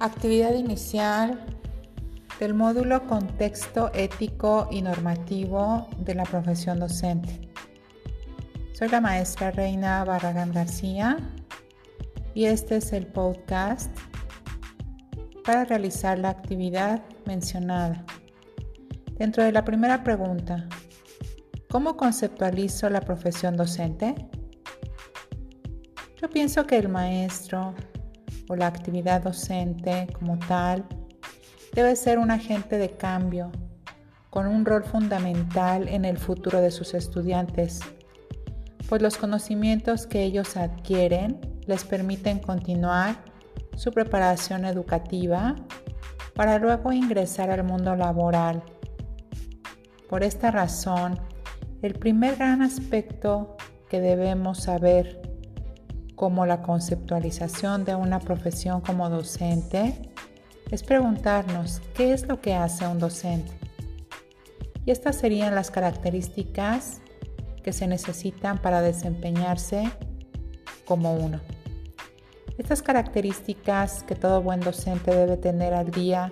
Actividad inicial del módulo Contexto ético y normativo de la profesión docente. Soy la maestra Reina Barragán García y este es el podcast para realizar la actividad mencionada. Dentro de la primera pregunta, ¿cómo conceptualizo la profesión docente? Yo pienso que el maestro o la actividad docente como tal debe ser un agente de cambio con un rol fundamental en el futuro de sus estudiantes, pues los conocimientos que ellos adquieren les permiten continuar su preparación educativa para luego ingresar al mundo laboral. Por esta razón, el primer gran aspecto que debemos saber como la conceptualización de una profesión como docente es preguntarnos qué es lo que hace un docente. Y estas serían las características que se necesitan para desempeñarse como uno. Estas características que todo buen docente debe tener al día,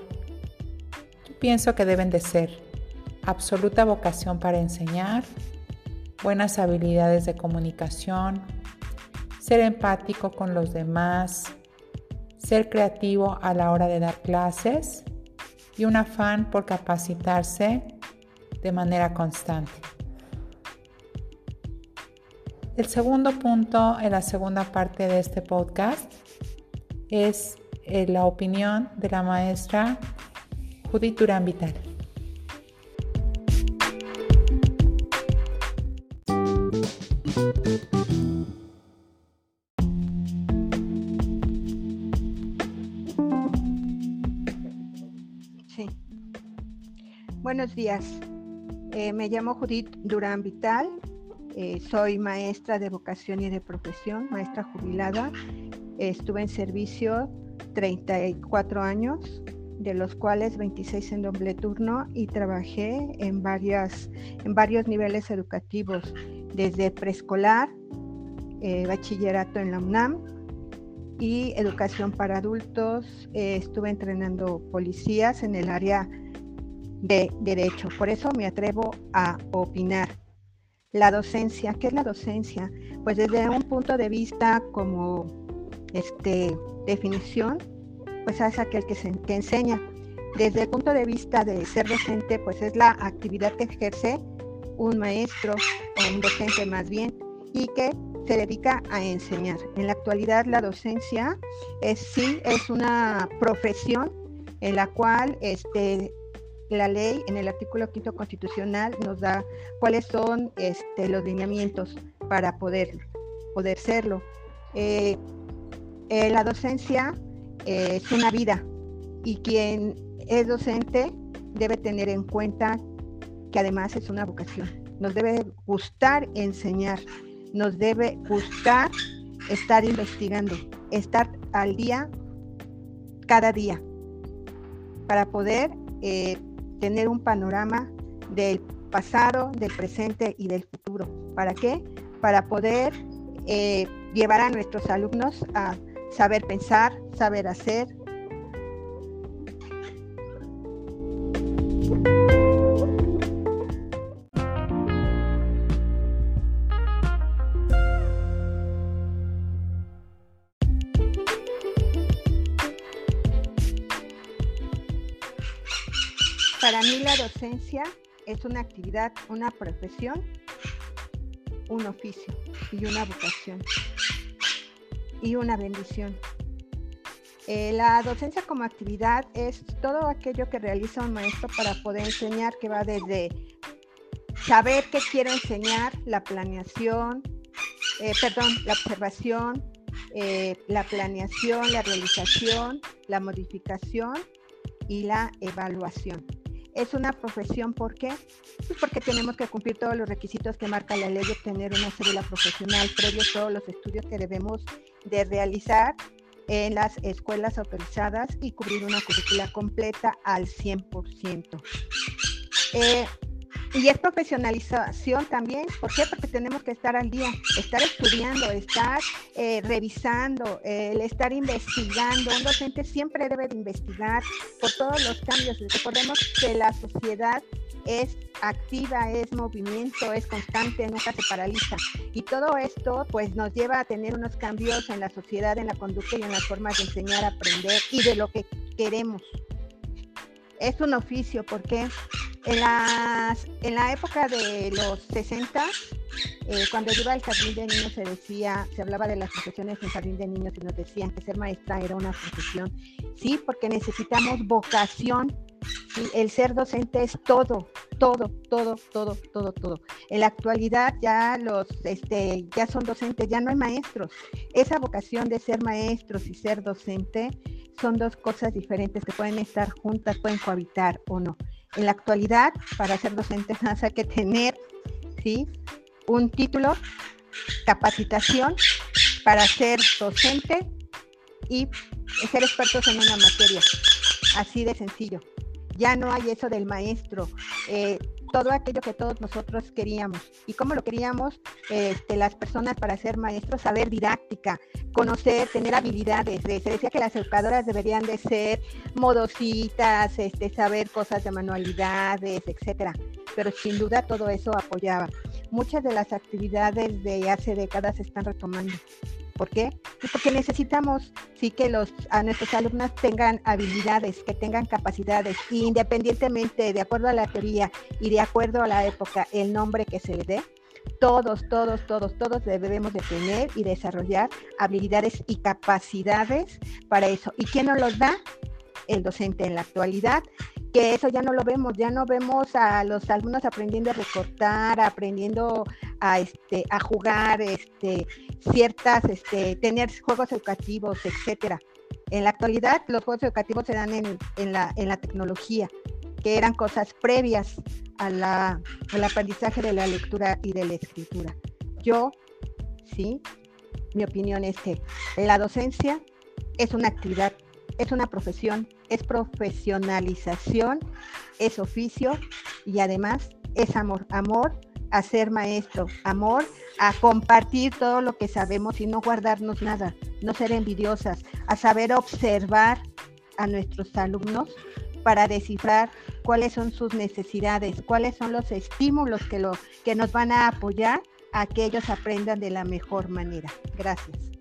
yo pienso que deben de ser absoluta vocación para enseñar, buenas habilidades de comunicación, ser empático con los demás, ser creativo a la hora de dar clases y un afán por capacitarse de manera constante. El segundo punto en la segunda parte de este podcast es eh, la opinión de la maestra Judith Durán Vital. Buenos días. Eh, me llamo Judith Durán Vital. Eh, soy maestra de vocación y de profesión, maestra jubilada. estuve en servicio 34 años, de los cuales 26 en doble turno y trabajé en, varias, en varios niveles educativos, desde preescolar, eh, bachillerato en la UNAM y educación para adultos. Estuve entrenando policías en el área de derecho. Por eso me atrevo a opinar. La docencia, ¿qué es la docencia? Pues desde un punto de vista como este, definición, pues es aquel que, se, enseña. Desde el punto de vista de ser docente, pues es la actividad que ejerce un maestro o un docente más bien y que se dedica a enseñar. En la actualidad la docencia es sí es una profesión en la cual este, la ley en el artículo quinto constitucional nos da cuáles son este, los lineamientos para poder, poder serlo. Eh, eh, la docencia eh, es una vida y quien es docente debe tener en cuenta que además es una vocación. Nos debe gustar enseñar, nos debe gustar estar investigando, estar al día cada día para poder tener un panorama del pasado, del presente y del futuro. ¿Para qué? Para poder eh, llevar a nuestros alumnos a saber pensar, saber hacer. La docencia es una actividad, una profesión, un oficio y una vocación y una bendición. Eh, la docencia como actividad es todo aquello que realiza un maestro para poder enseñar, que va desde saber qué quiero enseñar, la planeación, eh, perdón, la observación, eh, la planeación, la realización, la modificación y la evaluación es una profesión, ¿por qué? Pues porque tenemos que cumplir todos los requisitos que marca la ley de obtener una cédula profesional, previo a todos los estudios que debemos de realizar en las escuelas autorizadas y cubrir una currícula completa al 100%. Eh, Y es profesionalización también. ¿Por qué? Porque tenemos que estar al día, estar estudiando, estar eh, revisando, el estar investigando. Un docente siempre debe de investigar por todos los cambios. Recordemos que la sociedad es activa, es movimiento, es constante, nunca se paraliza. Y todo esto pues nos lleva a tener unos cambios en la sociedad, en la conducta y en las formas de enseñar, aprender y de lo que queremos. Es un oficio porque en, las, en la época de los 60, eh, cuando yo iba al jardín de niños se decía, se hablaba de las profesiones en jardín de niños y nos decían que ser maestra era una profesión. Sí, porque necesitamos vocación el ser docente es todo, todo, todo, todo, todo, todo. En la actualidad ya los, este, ya son docentes, ya no hay maestros. Esa vocación de ser maestros y ser docente son dos cosas diferentes que pueden estar juntas, pueden cohabitar o no. En la actualidad, para ser docente, hay que tener, ¿sí? Un título, capacitación para ser docente y ser expertos en una materia. Así de sencillo ya no hay eso del maestro. Eh, todo aquello que todos nosotros queríamos. ¿Y cómo lo queríamos? Este, las personas para ser maestros, saber didáctica, conocer, tener habilidades. se decía que las educadoras deberían de ser modositas, este, saber cosas de manualidades, etcétera. Pero sin duda todo eso apoyaba. Muchas de las actividades de hace décadas se están retomando. ¿Por qué? Porque necesitamos sí que los a nuestros alumnos tengan habilidades, que tengan capacidades, independientemente de acuerdo a la teoría y de acuerdo a la época, el nombre que se le dé, todos, todos, todos, todos debemos de tener y desarrollar habilidades y capacidades para eso. ¿Y quién nos los da? El docente en la actualidad que eso ya no lo vemos, ya no vemos a los alumnos aprendiendo a recortar, aprendiendo a este a jugar este ciertas este tener juegos educativos, etcétera. En la actualidad los juegos educativos se dan en, en, la, en la tecnología, que eran cosas previas a la, al aprendizaje de la lectura y de la escritura. Yo, sí, mi opinión es que la docencia es una actividad es una profesión, es profesionalización, es oficio y además es amor, amor a ser maestro, amor a compartir todo lo que sabemos y no guardarnos nada, no ser envidiosas, a saber observar a nuestros alumnos para descifrar cuáles son sus necesidades, cuáles son los estímulos que, lo, que nos van a apoyar a que ellos aprendan de la mejor manera. Gracias.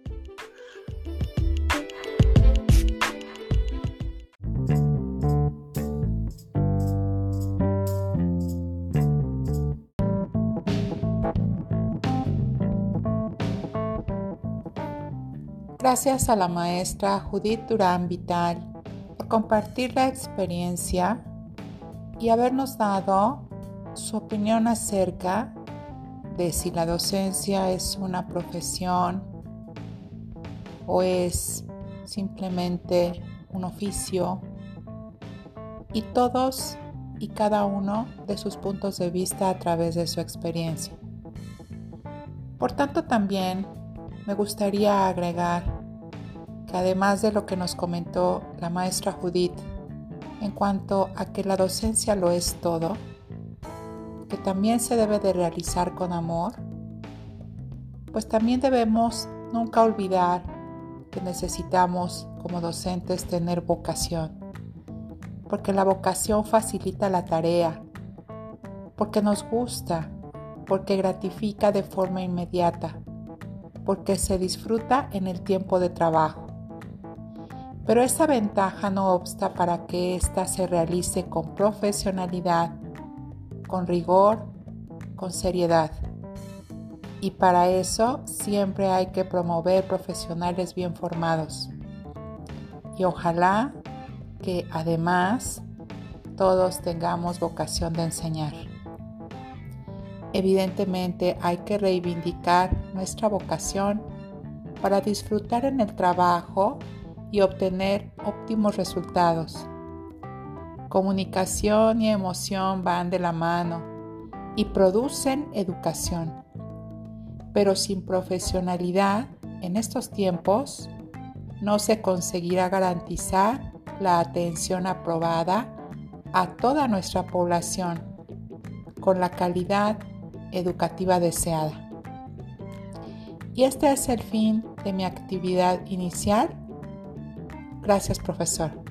Gracias a la maestra Judith Durán Vital por compartir la experiencia y habernos dado su opinión acerca de si la docencia es una profesión o es simplemente un oficio y todos y cada uno de sus puntos de vista a través de su experiencia. Por tanto, también me gustaría agregar que además de lo que nos comentó la maestra Judith en cuanto a que la docencia lo es todo, que también se debe de realizar con amor, pues también debemos nunca olvidar que necesitamos como docentes tener vocación, porque la vocación facilita la tarea, porque nos gusta, porque gratifica de forma inmediata, porque se disfruta en el tiempo de trabajo pero esa ventaja no obsta para que ésta se realice con profesionalidad, con rigor, con seriedad. Y para eso siempre hay que promover profesionales bien formados. Y ojalá que además todos tengamos vocación de enseñar. Evidentemente hay que reivindicar nuestra vocación para disfrutar en el trabajo y obtener óptimos resultados. Comunicación y emoción van de la mano y producen educación. Pero sin profesionalidad en estos tiempos no se conseguirá garantizar la atención aprobada a toda nuestra población con la calidad educativa deseada. Y este es el fin de mi actividad inicial. Gracias, profesor.